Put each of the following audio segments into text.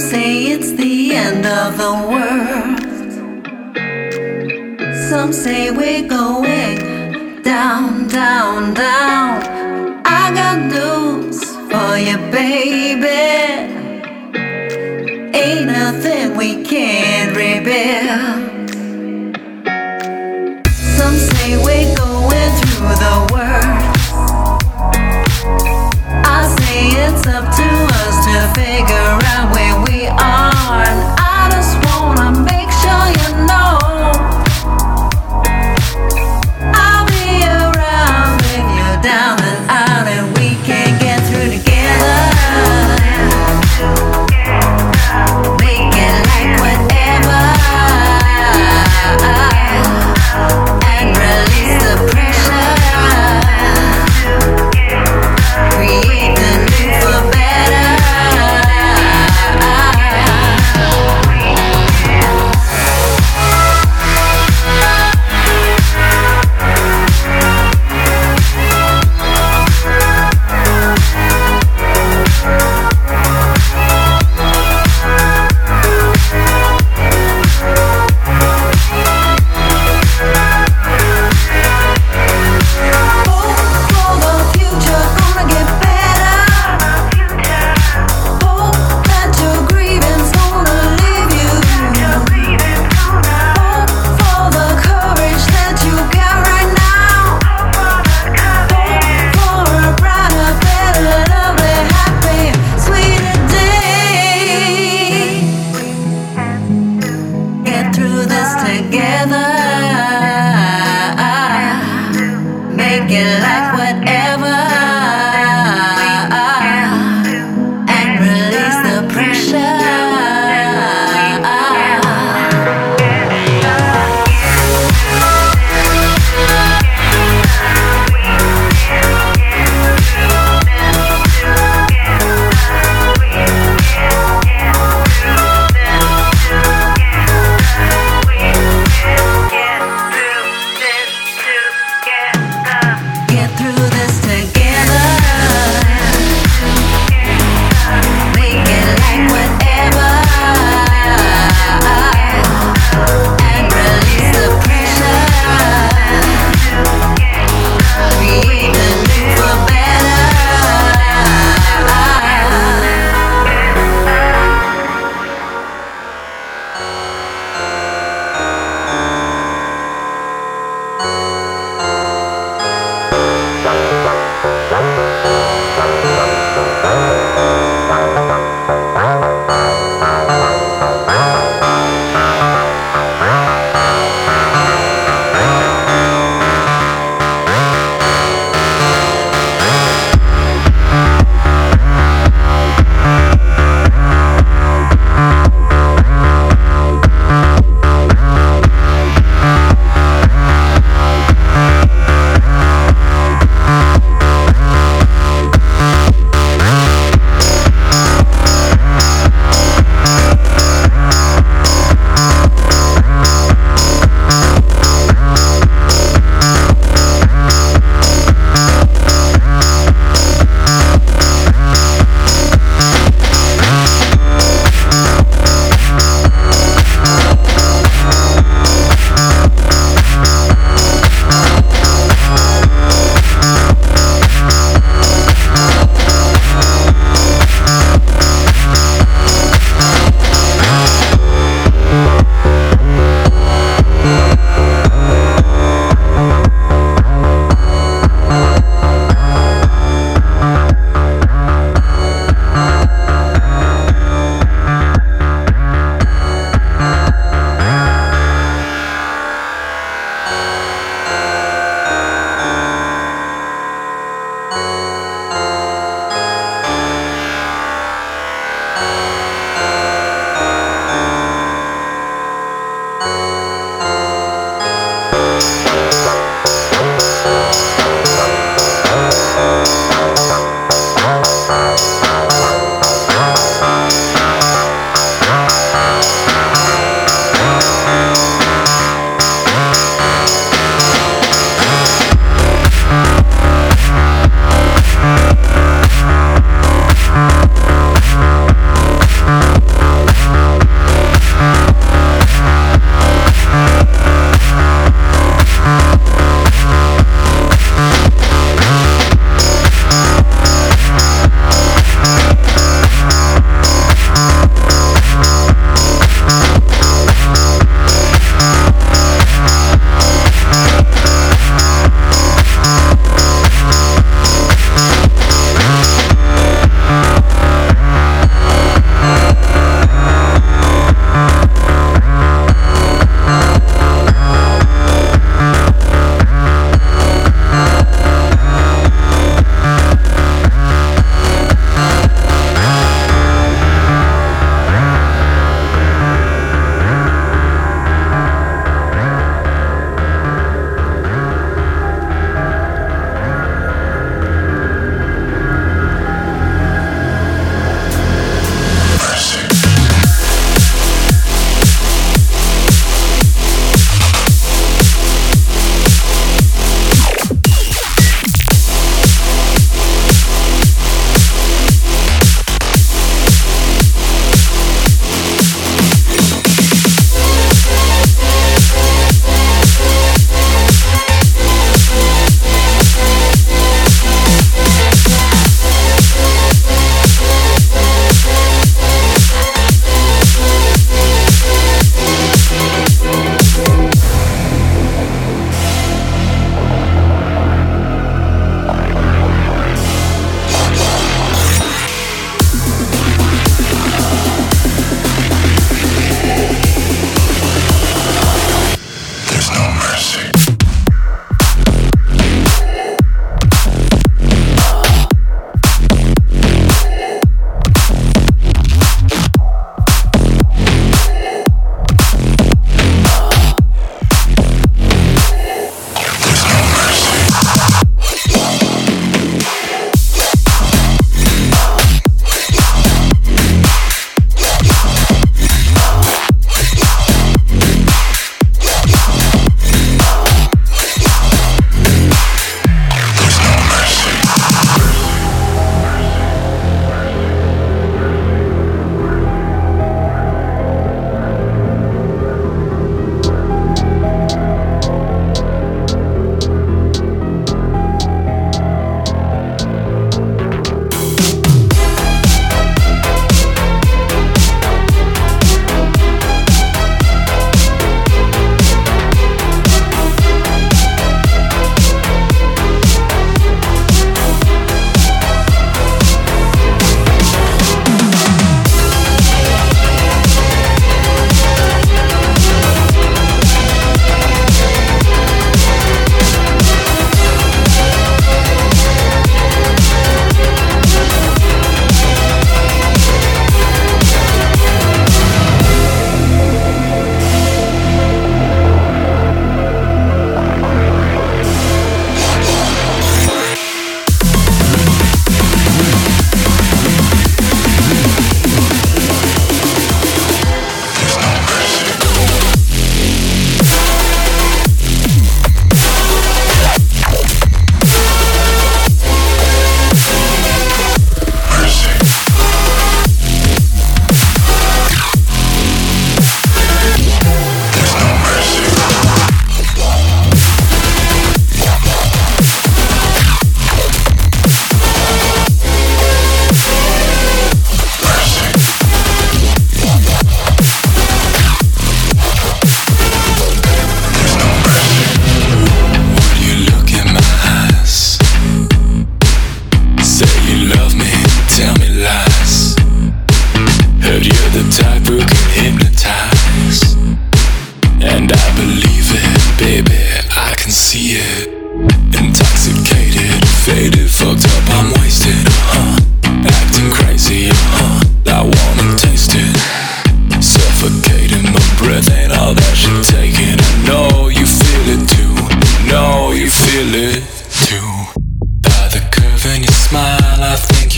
say it's the end of the world. Some say we're going down, down, down. I got news for you, baby.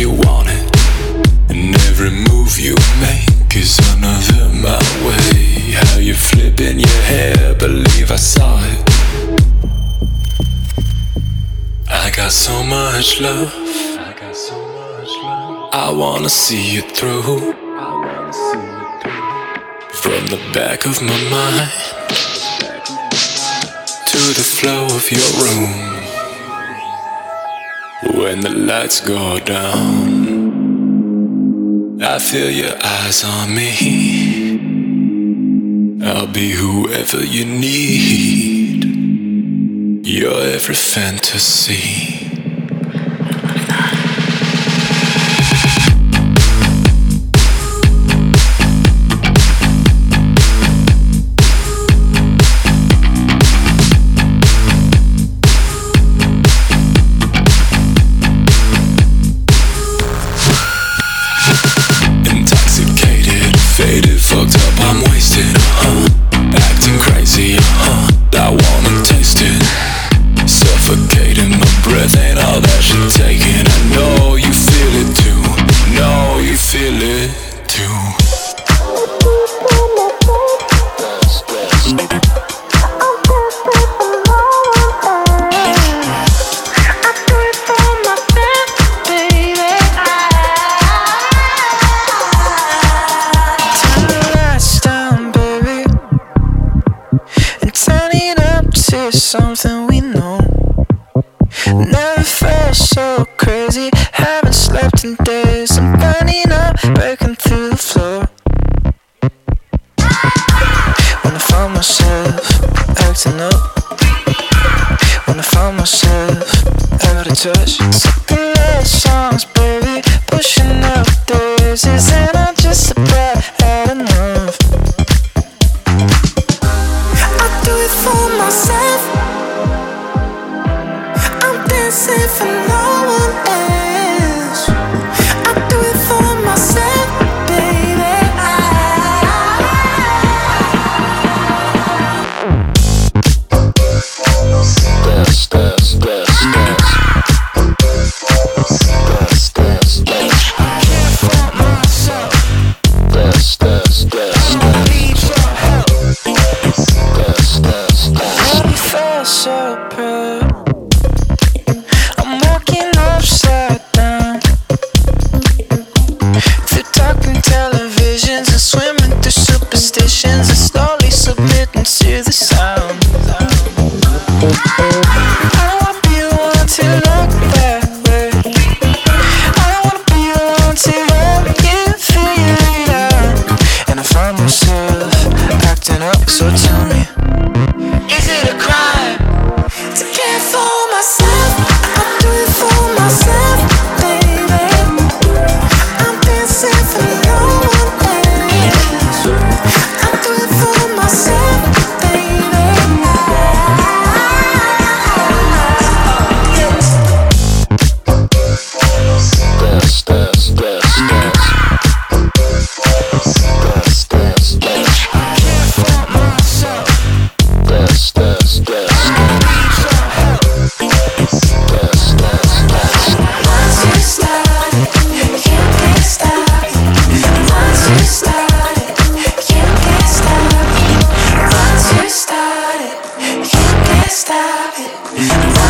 you want it. And every move you make is another my way. How you flipping your hair, believe I saw it. I got so much love. I got so much love. I wanna see you through. I wanna see you through. From the back of my mind to the flow of your room when the lights go down. I feel your eyes on me. I'll be whoever you need. You're every fantasy. touch. He's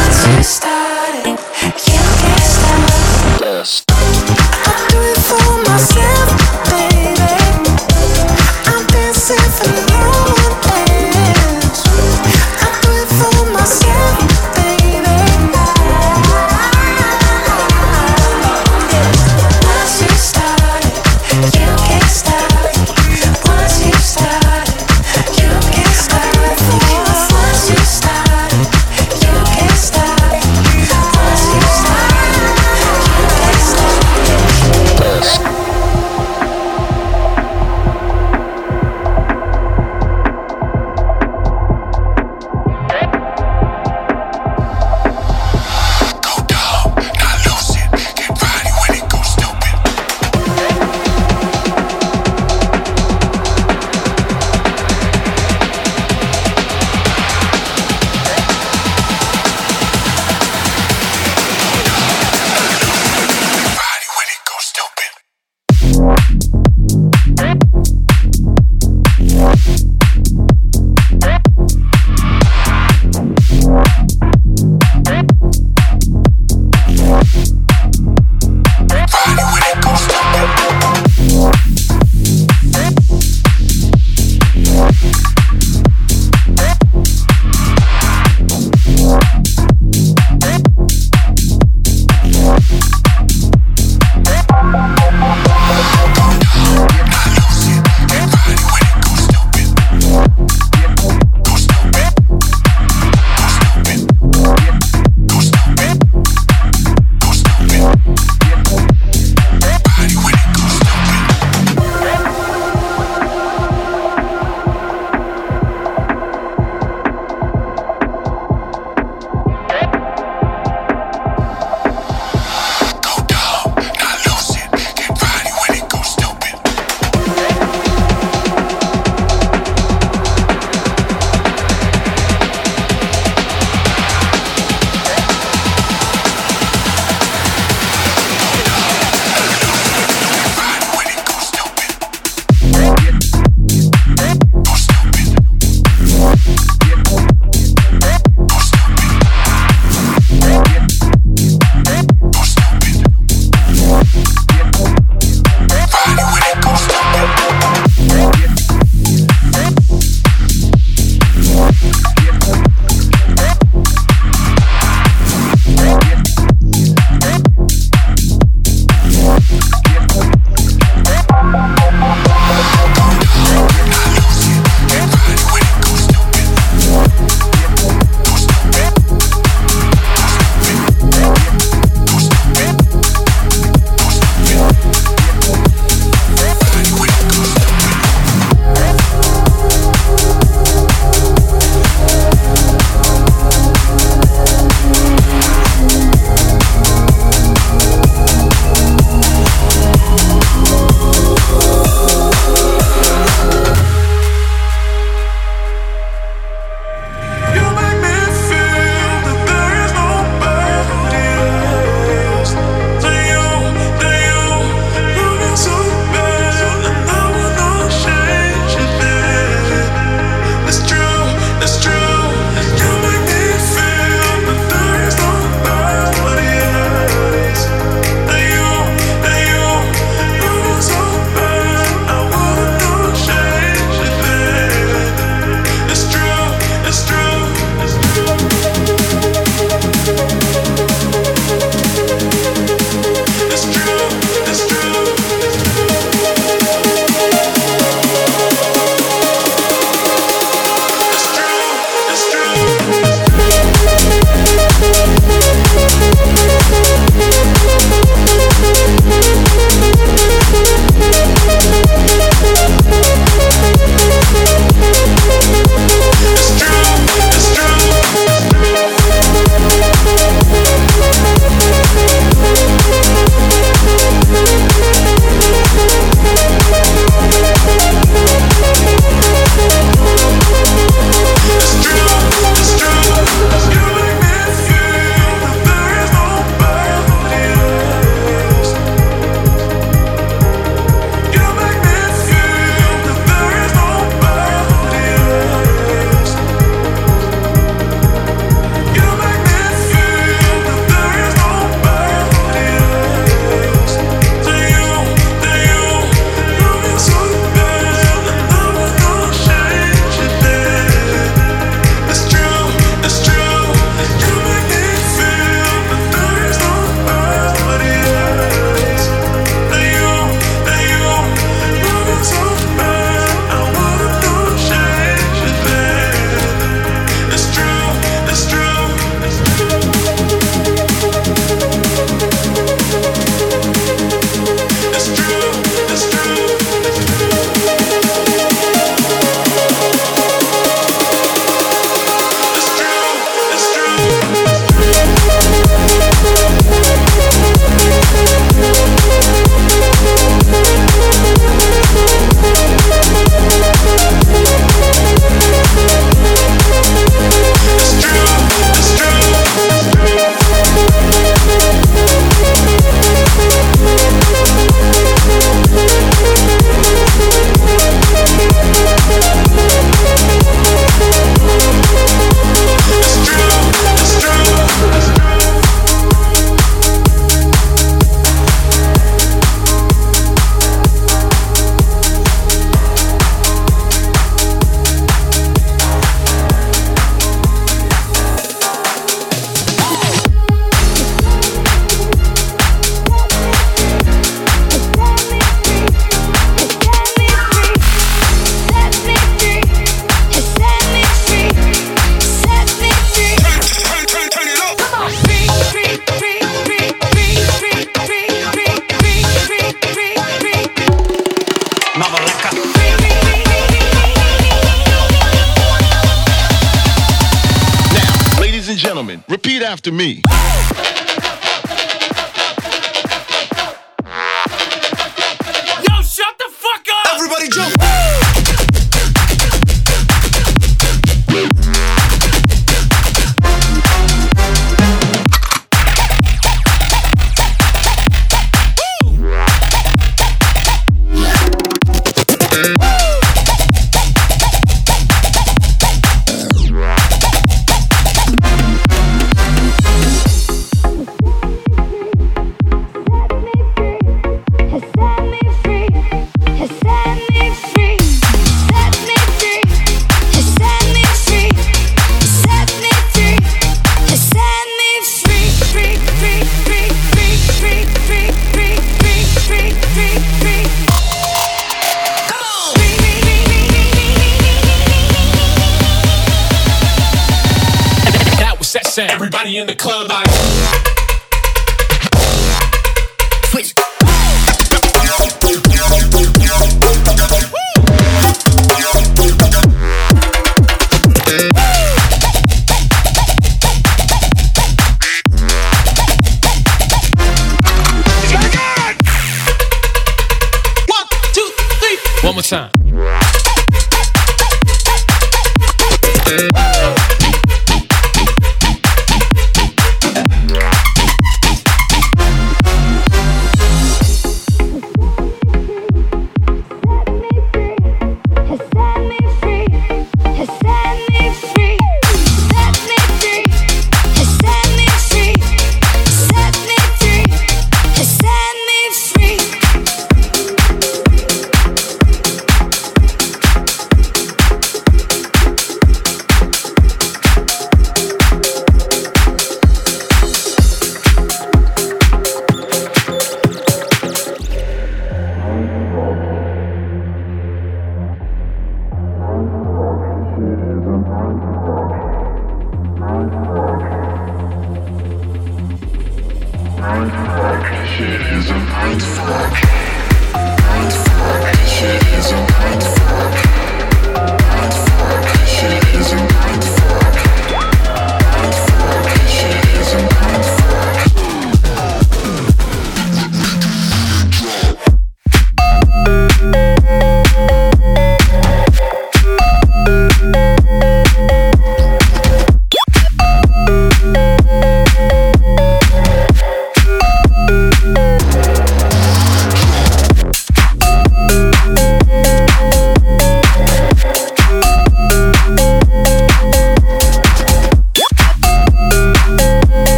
in the club like.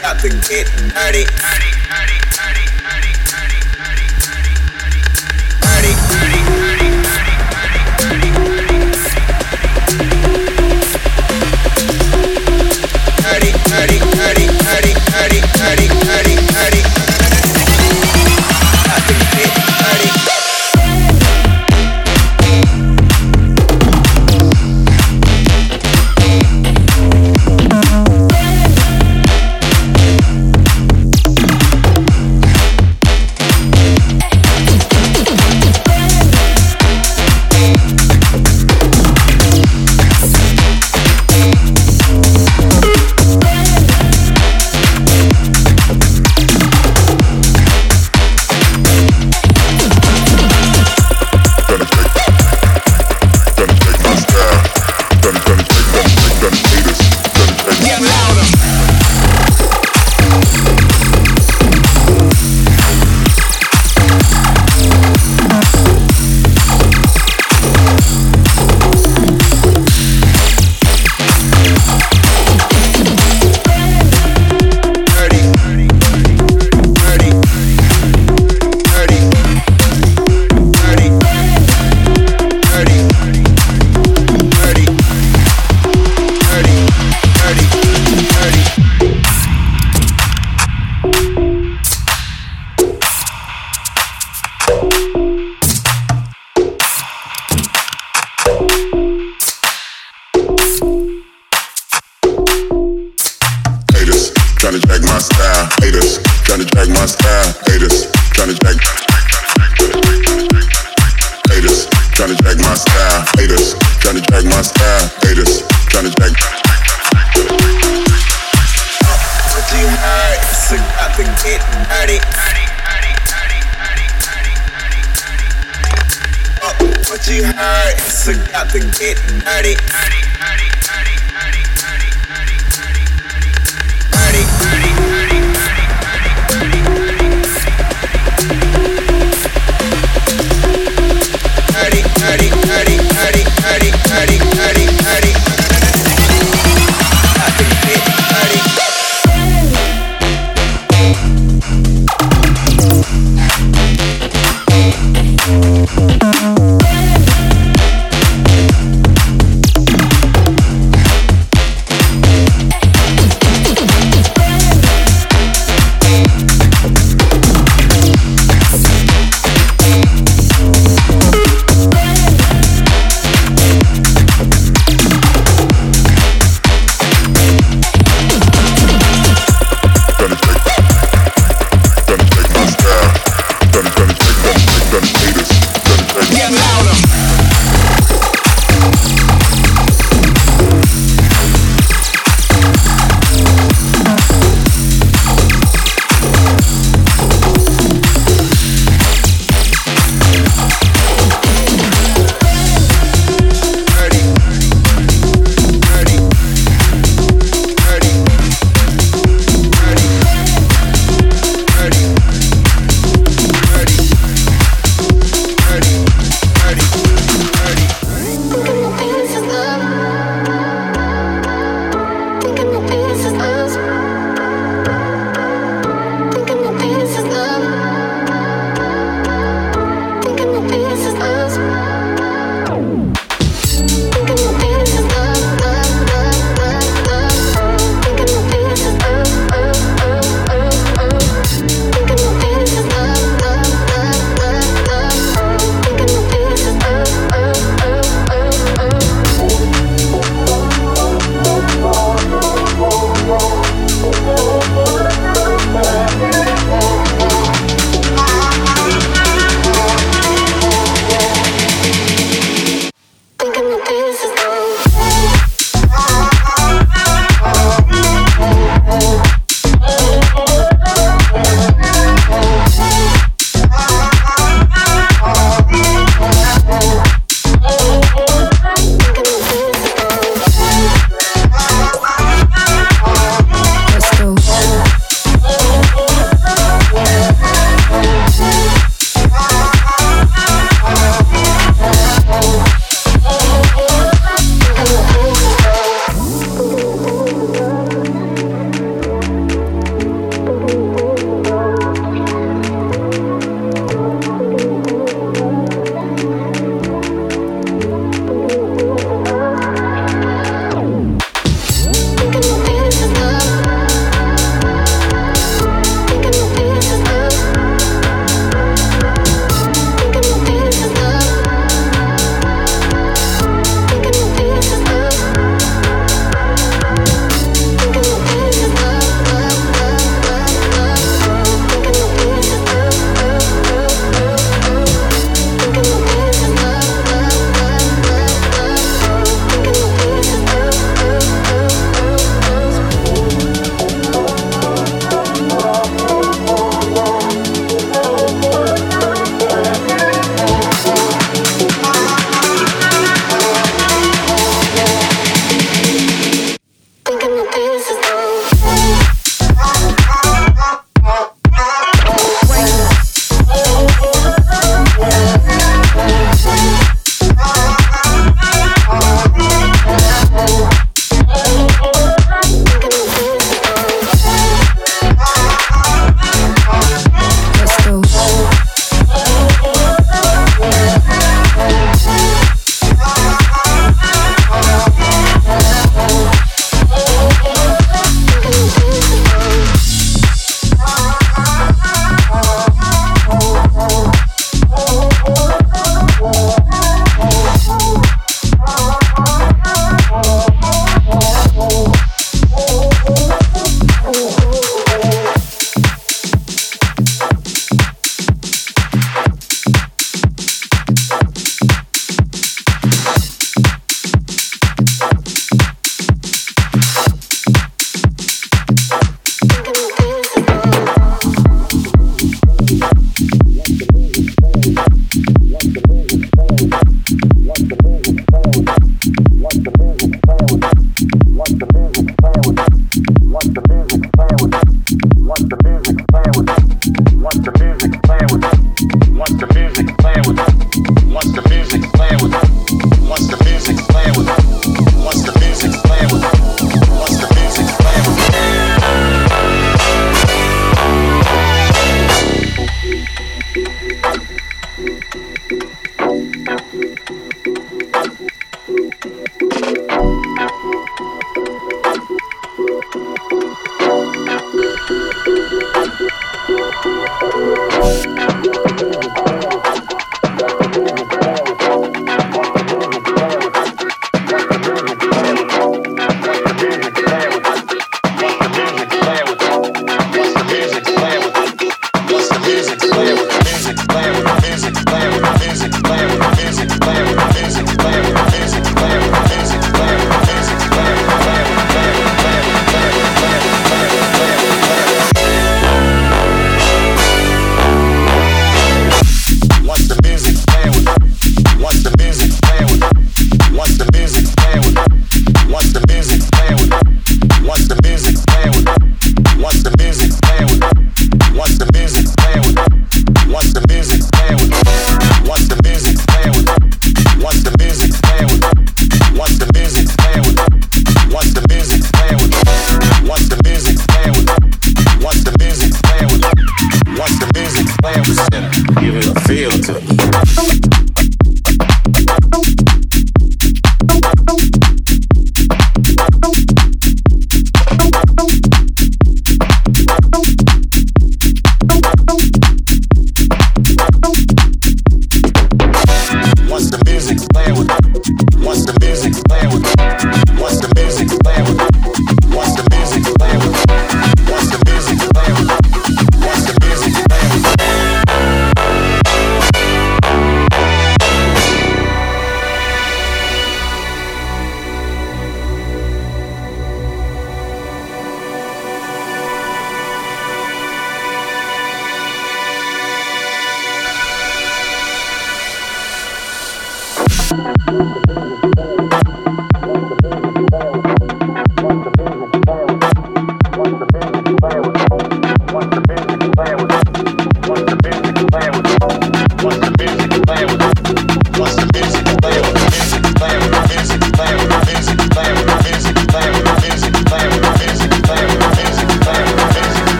got to get dirty. dirty. trying to jack my style, haters, trying to jack my style, haters, trying to jack. Haters, trying to jack my style, haters, trying to jack my style, haters, trying to jack. Pretty hard, so got to get dirty. Pretty hard, so got to get dirty.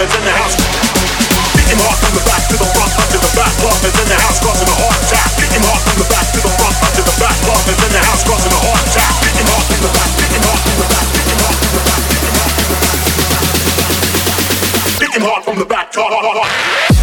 is in the house. Hard from the back to the front, up to the back. In the house, causing a hard from the back to the front, up to the back. In the house, causing a hard from the back, hard from the back, hard from the back, hard hard from the back.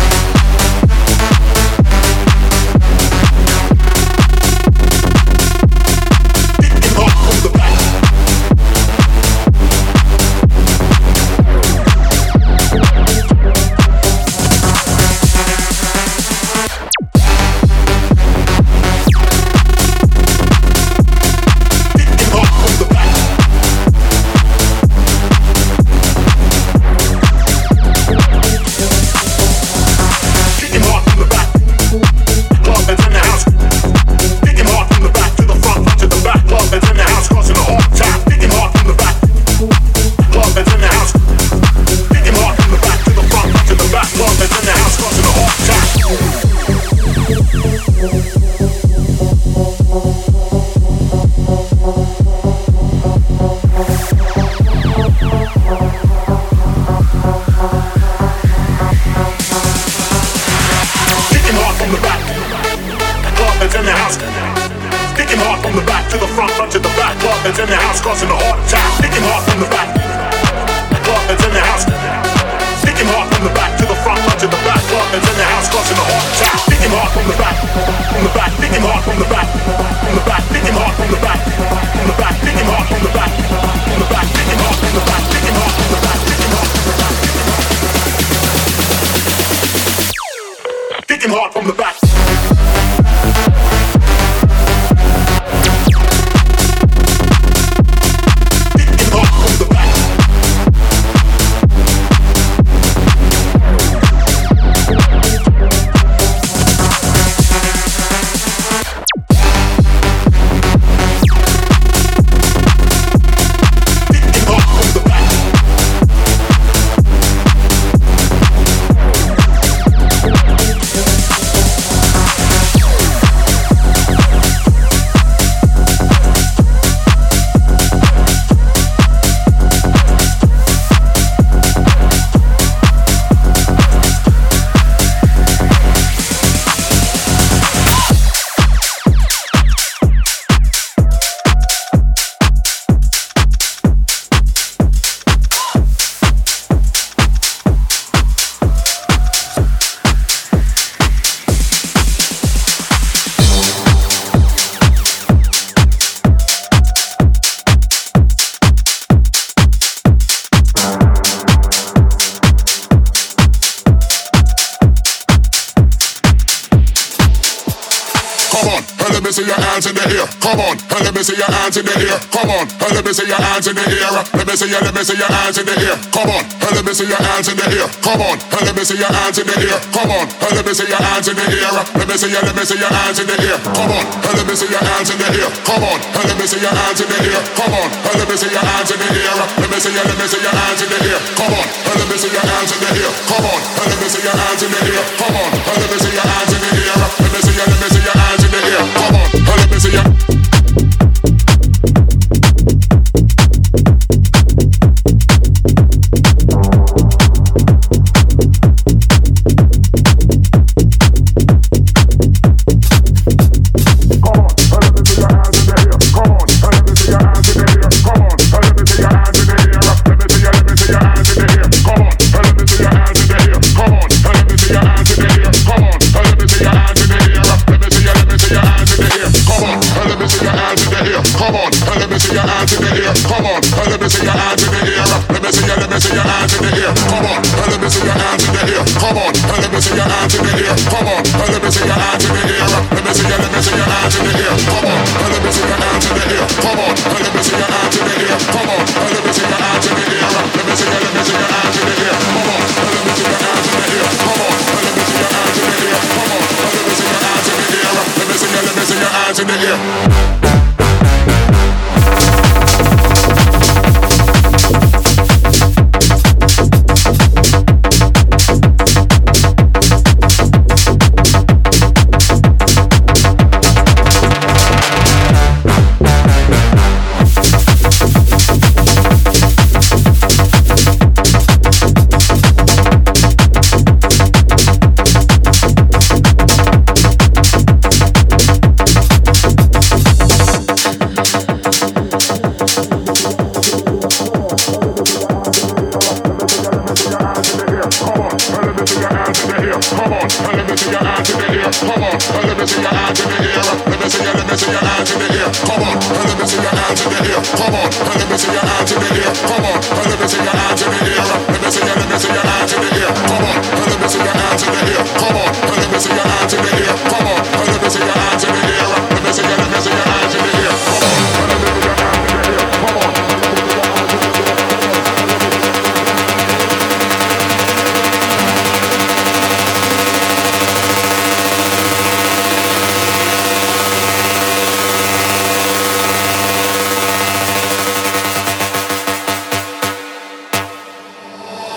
See your hands in the air. Come on, let me see your hands in the air. Let me see your, let me see your hands in the air. Come on, let me see your hands in the air. Come on, let me see your hands in the air. Come on, let me see your hands in the air. Let me see your, let me see your hands in the air. Come on, let me see your hands in the air. Come on, let me see your hands in the air. Come on, let me see your hands in the air. Let me see your, let me see your hands in the air. Come on, let me see your hands in the air. Come on, let me see your hands in the air. Come on, let me see your hands in the air. Let me see your, let me see your hands in the air. Come on, let me see your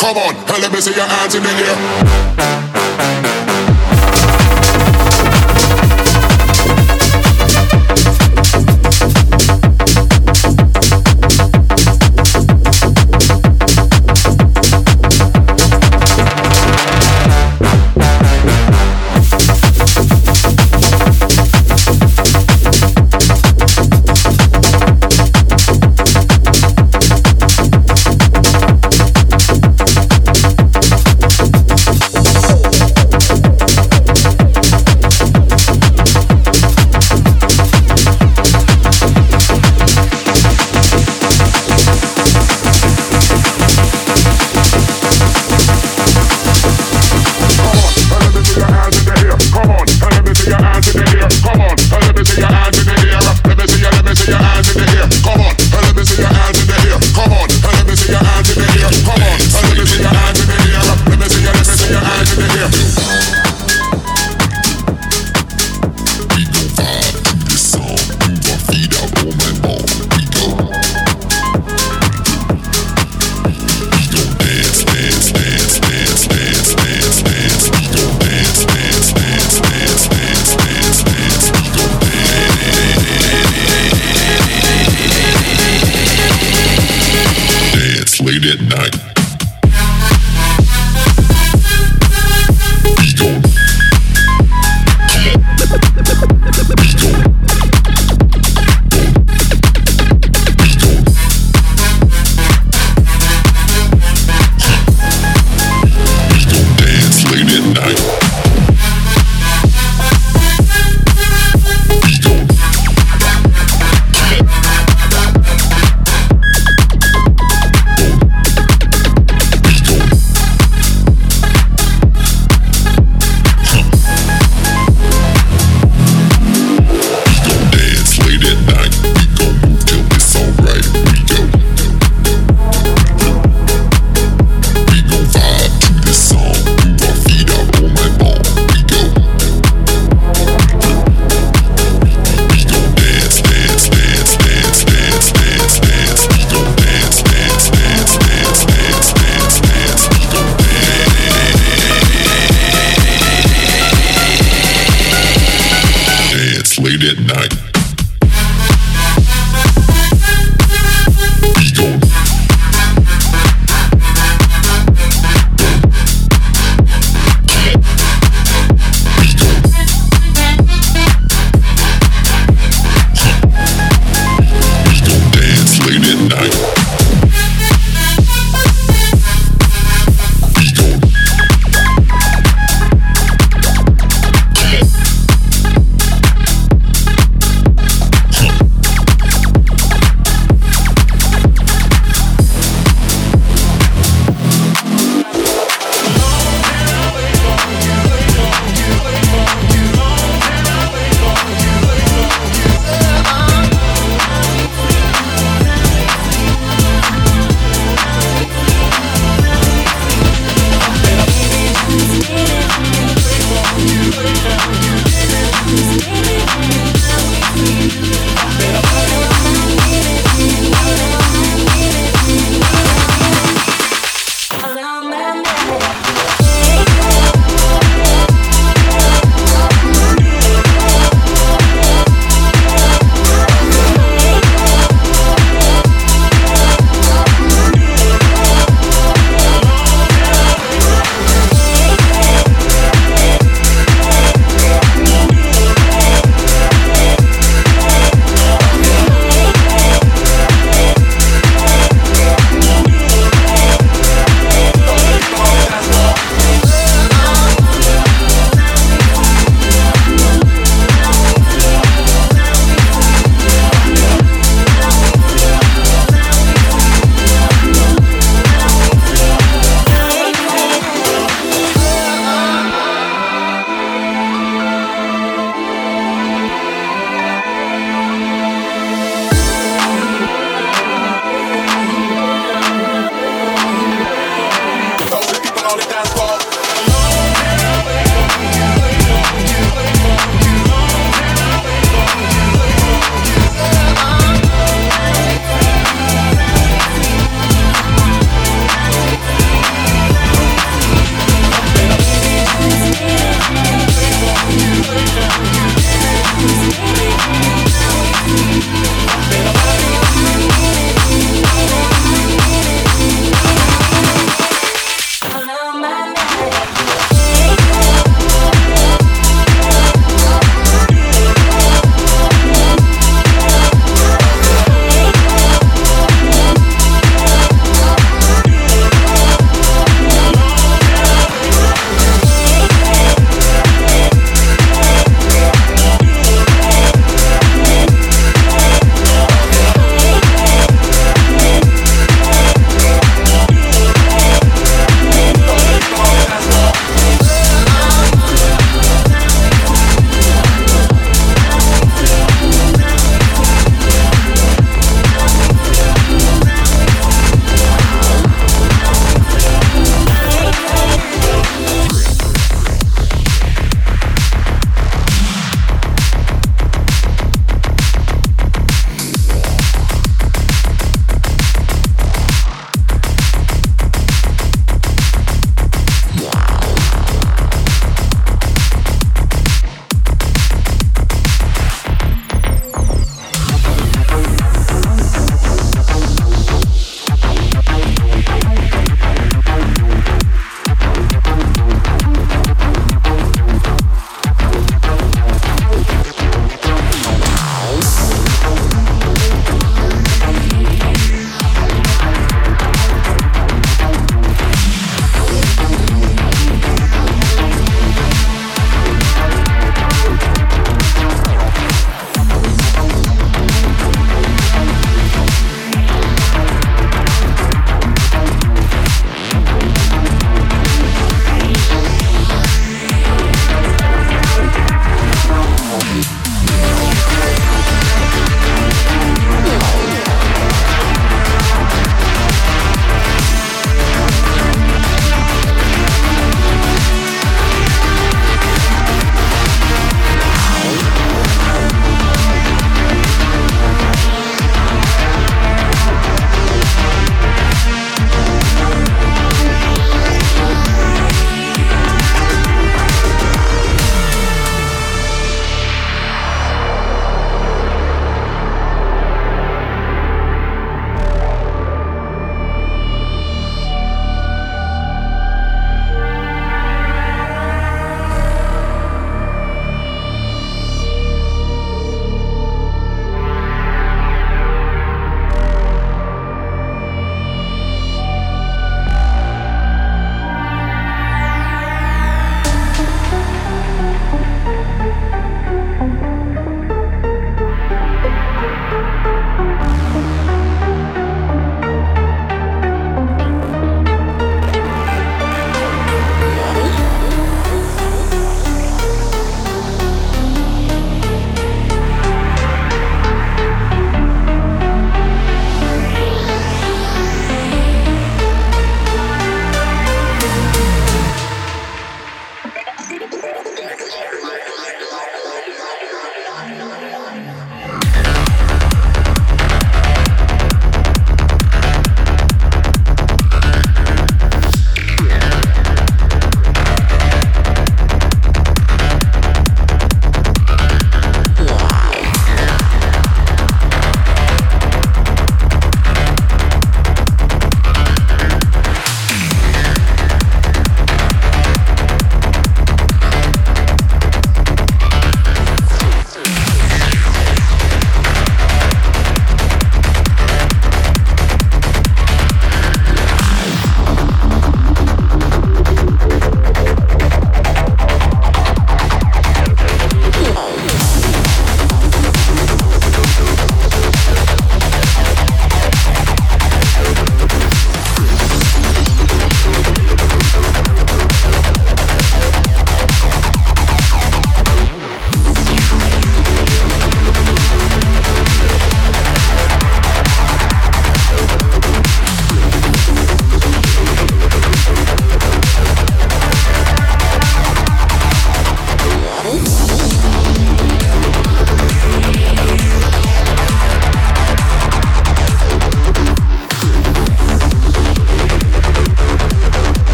Come on, let me see your hands in the air.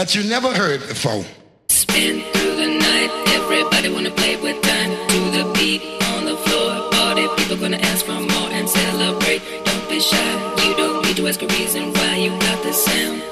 that you never heard before. Spin through the night, everybody wanna play with time. To the beat on the floor, party people gonna ask for more and celebrate. Don't be shy, you don't need to ask a reason why you got the sound.